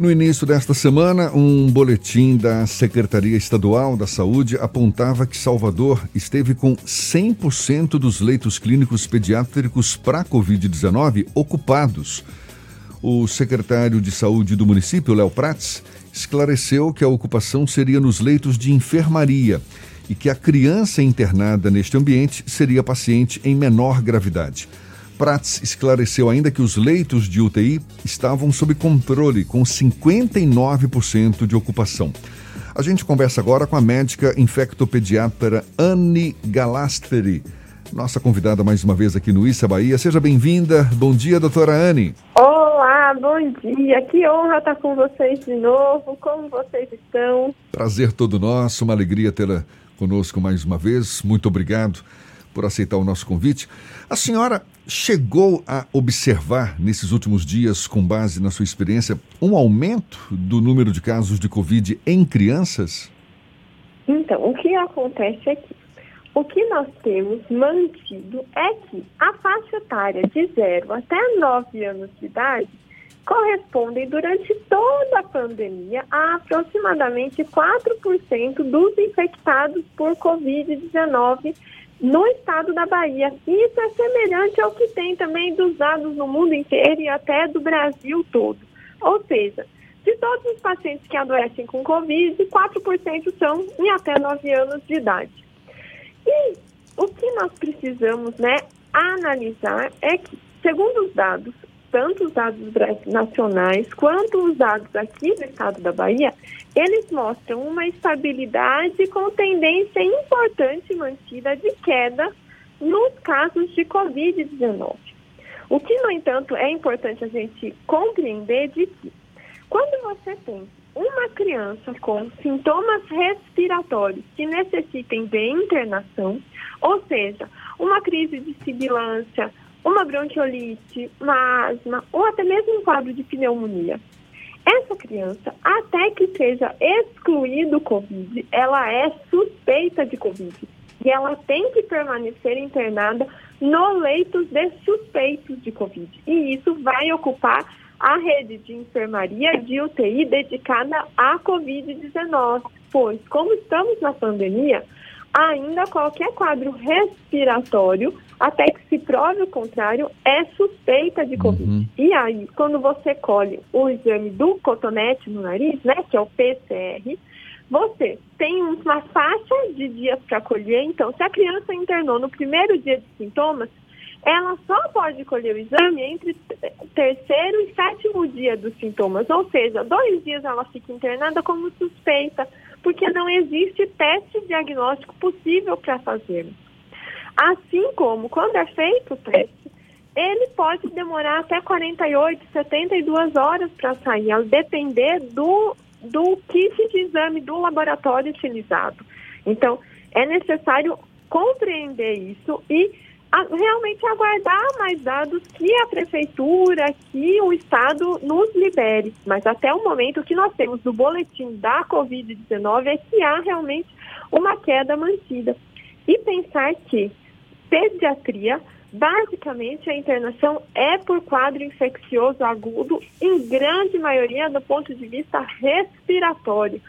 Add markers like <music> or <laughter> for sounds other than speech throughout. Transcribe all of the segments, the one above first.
No início desta semana, um boletim da Secretaria Estadual da Saúde apontava que Salvador esteve com 100% dos leitos clínicos pediátricos para Covid-19 ocupados. O secretário de Saúde do município, Léo Prats, esclareceu que a ocupação seria nos leitos de enfermaria e que a criança internada neste ambiente seria paciente em menor gravidade. Prats esclareceu ainda que os leitos de UTI estavam sob controle, com 59% de ocupação. A gente conversa agora com a médica infectopediatra Anne Galasteri, nossa convidada mais uma vez aqui no Issa Bahia. Seja bem-vinda. Bom dia, doutora Anne. Olá, bom dia. Que honra estar com vocês de novo. Como vocês estão? Prazer todo nosso, uma alegria tê-la conosco mais uma vez. Muito obrigado por aceitar o nosso convite. A senhora chegou a observar nesses últimos dias, com base na sua experiência, um aumento do número de casos de Covid em crianças? Então, o que acontece aqui? O que nós temos mantido é que a faixa etária de 0 até 9 anos de idade correspondem durante toda a pandemia a aproximadamente 4% dos infectados por Covid-19 no estado da Bahia. Isso é semelhante ao que tem também dos dados no mundo inteiro e até do Brasil todo. Ou seja, de todos os pacientes que adoecem com Covid, 4% são em até 9 anos de idade. E o que nós precisamos né, analisar é que, segundo os dados, tanto os dados nacionais quanto os dados aqui do estado da Bahia, eles mostram uma estabilidade com tendência importante mantida de queda nos casos de Covid-19. O que, no entanto, é importante a gente compreender de que quando você tem uma criança com sintomas respiratórios que necessitem de internação, ou seja, uma crise de sibilância, uma bronquiolite, uma asma ou até mesmo um quadro de pneumonia. Essa criança, até que seja excluído o Covid, ela é suspeita de Covid. E ela tem que permanecer internada no leitos de suspeitos de Covid. E isso vai ocupar a rede de enfermaria de UTI dedicada à Covid-19. Pois, como estamos na pandemia, ainda qualquer quadro respiratório, até que se prove o contrário, é suspeita de Covid. Uhum. E aí, quando você colhe o exame do cotonete no nariz, né, que é o PCR, você tem uma faixa de dias para colher. Então, se a criança internou no primeiro dia de sintomas, ela só pode colher o exame entre terceiro e sétimo dia dos sintomas. Ou seja, dois dias ela fica internada como suspeita porque não existe teste diagnóstico possível para fazer. Assim como quando é feito o teste, ele pode demorar até 48, 72 horas para sair, a depender do, do kit de exame do laboratório utilizado. Então, é necessário compreender isso e realmente aguardar mais dados que a prefeitura, que o Estado nos libere. Mas até o momento o que nós temos do boletim da Covid-19 é que há realmente uma queda mantida. E pensar que pediatria, basicamente a internação é por quadro infeccioso agudo, em grande maioria do ponto de vista respiratório.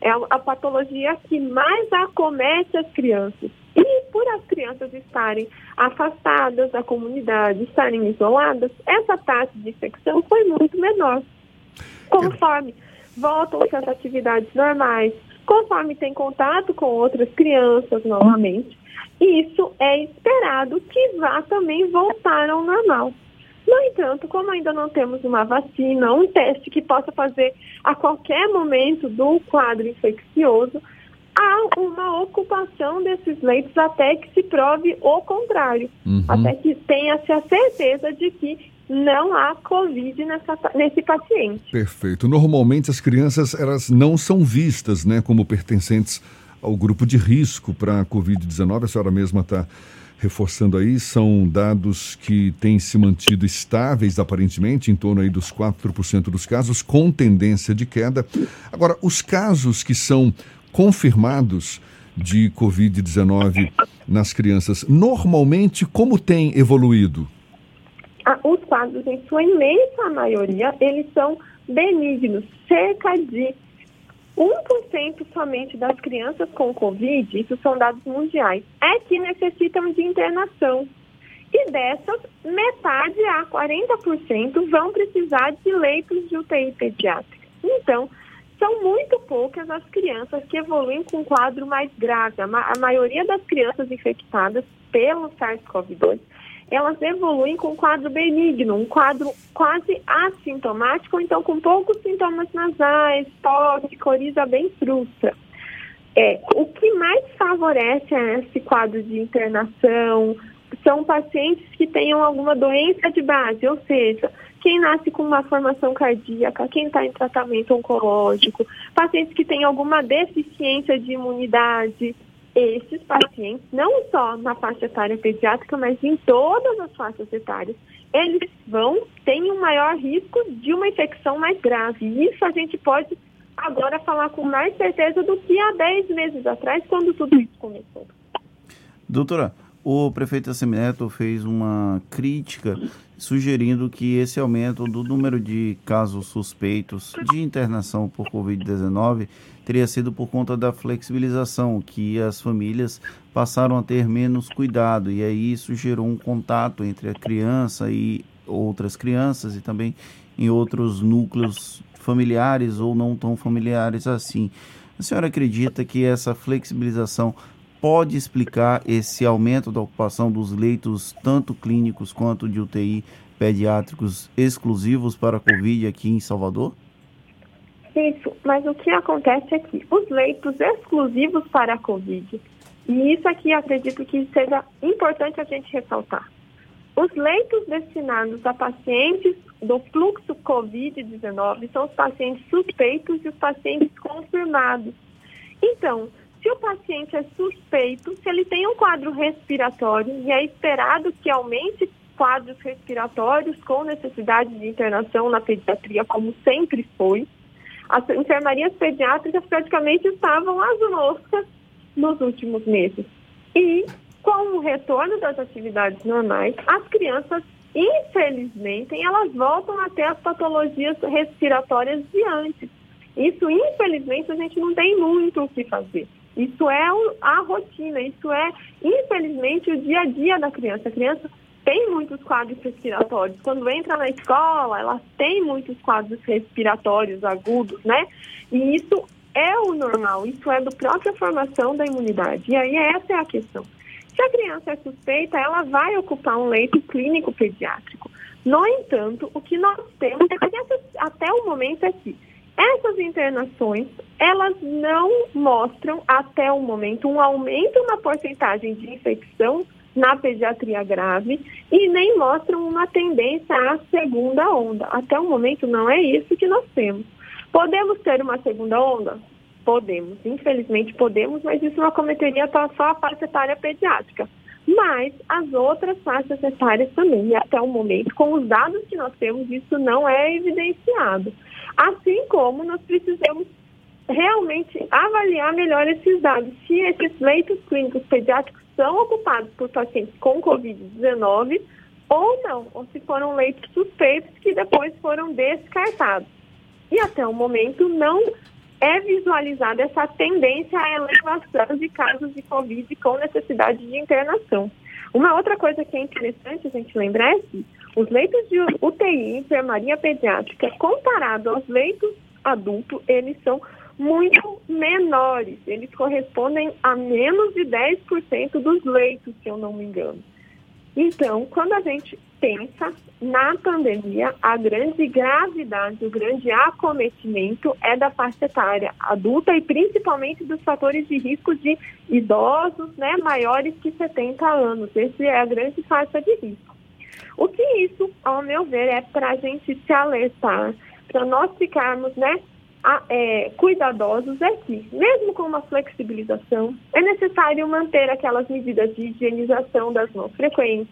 É a patologia que mais acomete as crianças. E por as crianças estarem afastadas da comunidade, estarem isoladas, essa taxa de infecção foi muito menor. Conforme voltam às atividades normais, conforme tem contato com outras crianças novamente, isso é esperado que vá também voltar ao normal. No entanto, como ainda não temos uma vacina, um teste que possa fazer a qualquer momento do quadro infeccioso, há uma ocupação desses leitos até que se prove o contrário, uhum. até que tenha-se a certeza de que não há Covid nessa, nesse paciente. Perfeito. Normalmente as crianças elas não são vistas né, como pertencentes ao grupo de risco para a Covid-19. A senhora mesma está reforçando aí, são dados que têm se mantido estáveis aparentemente, em torno aí dos 4% dos casos, com tendência de queda. Agora, os casos que são confirmados de Covid-19 nas crianças, normalmente como tem evoluído? Ah, os quadros, em sua imensa maioria, eles são benignos. Cerca de 1% somente das crianças com Covid, isso são dados mundiais, é que necessitam de internação. E dessas, metade a 40% vão precisar de leitos de UTI pediátrica. Então, são muito poucas as crianças que evoluem com um quadro mais grave. A, maioria das crianças infectadas pelo SARS-CoV-2 elas evoluem com um quadro benigno, um quadro quase assintomático, então com poucos sintomas nasais, tosse, coriza bem frustra. É, o que mais favorece esse quadro de internação são pacientes que tenham alguma doença de base, ou seja, quem nasce com uma formação cardíaca, quem está em tratamento oncológico, pacientes que têm alguma deficiência de imunidade, esses pacientes, não só na faixa etária pediátrica, mas em todas as faixas etárias, eles vão ter um maior risco de uma infecção mais grave. E isso a gente pode agora falar com mais certeza do que há 10 meses atrás, quando tudo isso começou. Doutora, o prefeito Assemineto fez uma crítica sugerindo que esse aumento do número de casos suspeitos de internação por Covid-19 teria sido por conta da flexibilização, que as famílias passaram a ter menos cuidado, e aí isso gerou um contato entre a criança e outras crianças e também em outros núcleos familiares ou não tão familiares assim. A senhora acredita que essa flexibilização pode explicar esse aumento da ocupação dos leitos, tanto clínicos quanto de UTI pediátricos exclusivos para a Covid aqui em Salvador? Isso, mas o que acontece é que os leitos exclusivos para a Covid, e isso aqui acredito que seja importante a gente ressaltar. Os leitos destinados a pacientes do fluxo Covid-19 são os pacientes suspeitos e os pacientes confirmados. Então, se o paciente é suspeito, se ele tem um quadro respiratório e é esperado que aumente quadros respiratórios com necessidade de internação na pediatria, como sempre foi, as enfermarias pediátricas praticamente estavam às moscas nos últimos meses. E com o retorno das atividades normais, as crianças, infelizmente, elas voltam a ter as patologias respiratórias de antes. Isso, infelizmente, a gente não tem muito o que fazer. Isso é a rotina, isso é, infelizmente, o dia a dia da criança. A criança tem muitos quadros respiratórios. Quando entra na escola, ela tem muitos quadros respiratórios agudos, né? E isso é o normal, isso é da própria formação da imunidade. E aí essa é a questão. Se a criança é suspeita, ela vai ocupar um leito clínico pediátrico. No entanto, o que nós temos até o momento é que essas internações, elas não mostram até o momento um aumento na porcentagem de infecção na pediatria grave e nem mostram uma tendência à segunda onda. Até o momento não é isso que nós temos. Podemos ter uma segunda onda? Podemos, infelizmente podemos, mas isso não acometeria só a faixa etária pediátrica. Mas as outras faixas etárias também, e até o momento, com os dados que nós temos, isso não é evidenciado. Assim como nós precisamos realmente avaliar melhor esses dados, se esses leitos clínicos pediátricos são ocupados por pacientes com Covid-19 ou não, ou se foram leitos suspeitos que depois foram descartados. E até o momento não é visualizada essa tendência à elevação de casos de Covid com necessidade de internação. Uma outra coisa que é interessante a gente lembrar é que os leitos de UTI, enfermaria pediátrica, comparado aos leitos adultos, eles são muito menores. Eles correspondem a menos de 10% dos leitos, se eu não me engano. Então, quando a gente pensa na pandemia, a grande gravidade, o grande acometimento é da faixa etária adulta e principalmente dos fatores de risco de idosos, né, maiores que 70 anos. Essa é a grande faixa de risco. O que isso, ao meu ver, é para a gente se alertar, para nós ficarmos, né, a, é, cuidadosos é que, mesmo com uma flexibilização, é necessário manter aquelas medidas de higienização das mãos frequentes.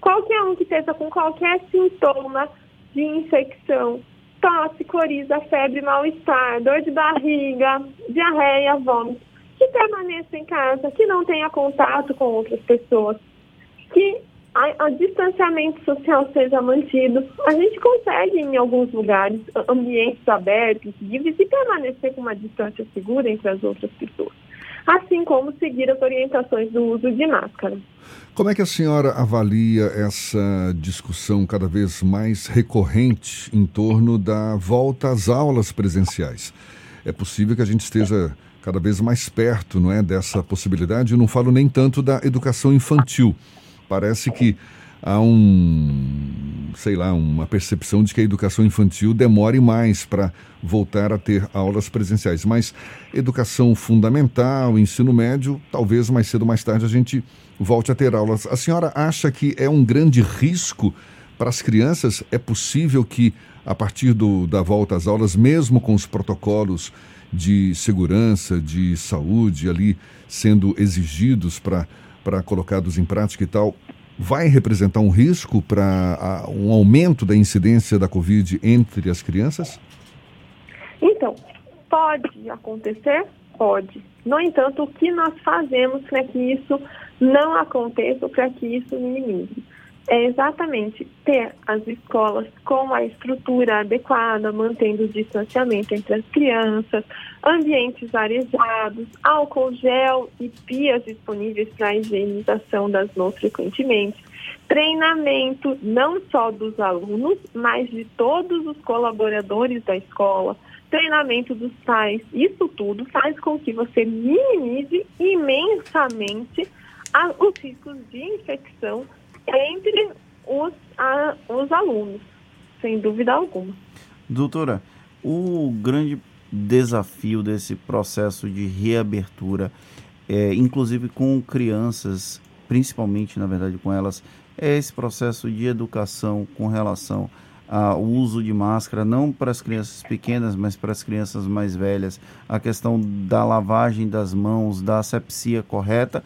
Qualquer um que esteja com qualquer sintoma de infecção, tosse, coriza, febre, mal-estar, dor de barriga, diarreia, vômito, que permaneça em casa, que não tenha contato com outras pessoas, que o distanciamento social seja mantido. A gente consegue, em alguns lugares, ambientes abertos, livres e permanecer com uma distância segura entre as outras pessoas. Assim como seguir as orientações do uso de máscara. Como é que a senhora avalia essa discussão cada vez mais recorrente em torno da volta às aulas presenciais? É possível que a gente esteja cada vez mais perto, não é, dessa possibilidade. Eu não falo nem tanto da educação infantil. Parece que há um, sei lá, uma percepção de que a educação infantil demore mais para voltar a ter aulas presenciais. Mas educação fundamental, ensino médio, talvez mais cedo ou mais tarde a gente volte a ter aulas. A senhora acha que é um grande risco para as crianças? É possível que, a partir do, da volta às aulas, mesmo com os protocolos de segurança, de saúde ali sendo exigidos para para colocados em prática e tal, vai representar um risco para um aumento da incidência da Covid entre as crianças? Então, pode acontecer? Pode. No entanto, o que nós fazemos para que isso não aconteça, para que isso minimize? É exatamente ter as escolas com a estrutura adequada, mantendo o distanciamento entre as crianças, ambientes arejados, álcool gel e pias disponíveis para a higienização das mãos frequentemente, treinamento não só dos alunos, mas de todos os colaboradores da escola, treinamento dos pais. Isso tudo faz com que você minimize imensamente os riscos de infecção entre os, a, os alunos, sem dúvida alguma. Doutora, o grande desafio desse processo de reabertura, é, inclusive com crianças, principalmente, na verdade, com elas, é esse processo de educação com relação ao uso de máscara, não para as crianças pequenas, mas para as crianças mais velhas, a questão da lavagem das mãos, da asepsia correta,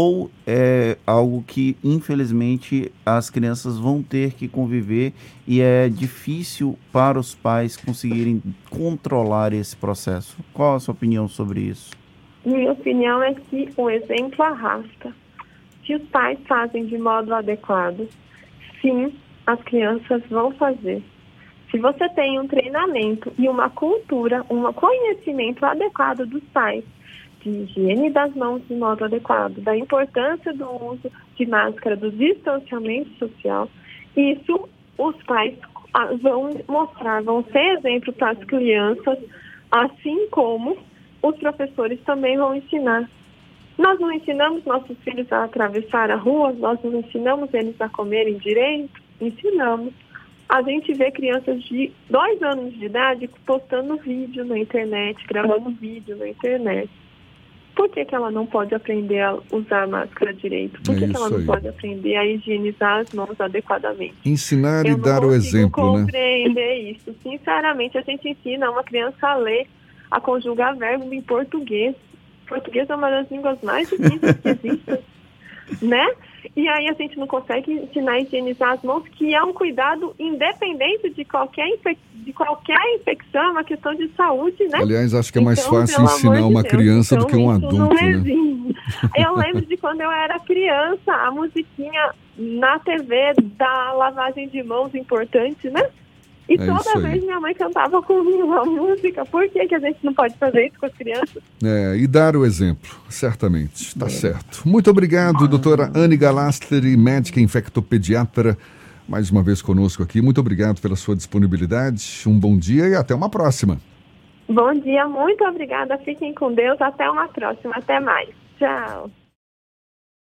ou é algo que infelizmente as crianças vão ter que conviver e é difícil para os pais conseguirem controlar esse processo? Qual a sua opinião sobre isso? Minha opinião é que o exemplo arrasta. Se os pais fazem de modo adequado, sim, as crianças vão fazer. Se você tem um treinamento e uma cultura, um conhecimento adequado dos pais de higiene das mãos de modo adequado, da importância do uso de máscara, do distanciamento social, isso os pais ah, vão mostrar, vão ser exemplo para as crianças, assim como os professores também vão ensinar. Nós não ensinamos nossos filhos a atravessar a rua, nós não ensinamos eles a comerem direito, ensinamos. A gente vê crianças de dois anos de idade postando vídeo na internet, gravando vídeo na internet. Por que, que ela não pode aprender a usar máscara direito? Por que, é que ela não aí. pode aprender a higienizar as mãos adequadamente? Ensinar Eu e dar o exemplo, né? compreender isso. Sinceramente, a gente ensina uma criança a ler, a conjugar verbo em português. Português é uma das línguas mais difíceis que existem, <laughs> né? E aí a gente não consegue ensinar a higienizar as mãos, que é um cuidado independente de qualquer, de qualquer infecção, é uma questão de saúde, né? Aliás, acho que é mais então, fácil ensinar uma Deus, criança então, do que um adulto, né? Eu lembro de quando eu era criança, a musiquinha na TV da lavagem de mãos importante, né? E é toda vez minha mãe cantava comigo uma música. Por que, que a gente não pode fazer isso com as crianças? É, e dar o exemplo, certamente. Está é. certo. Muito obrigado, doutora Anne Galasteri, médica infectopediatra, mais uma vez conosco aqui. Muito obrigado pela sua disponibilidade. Um bom dia e até uma próxima. Bom dia, muito obrigada. Fiquem com Deus. Até uma próxima. Até mais. Tchau.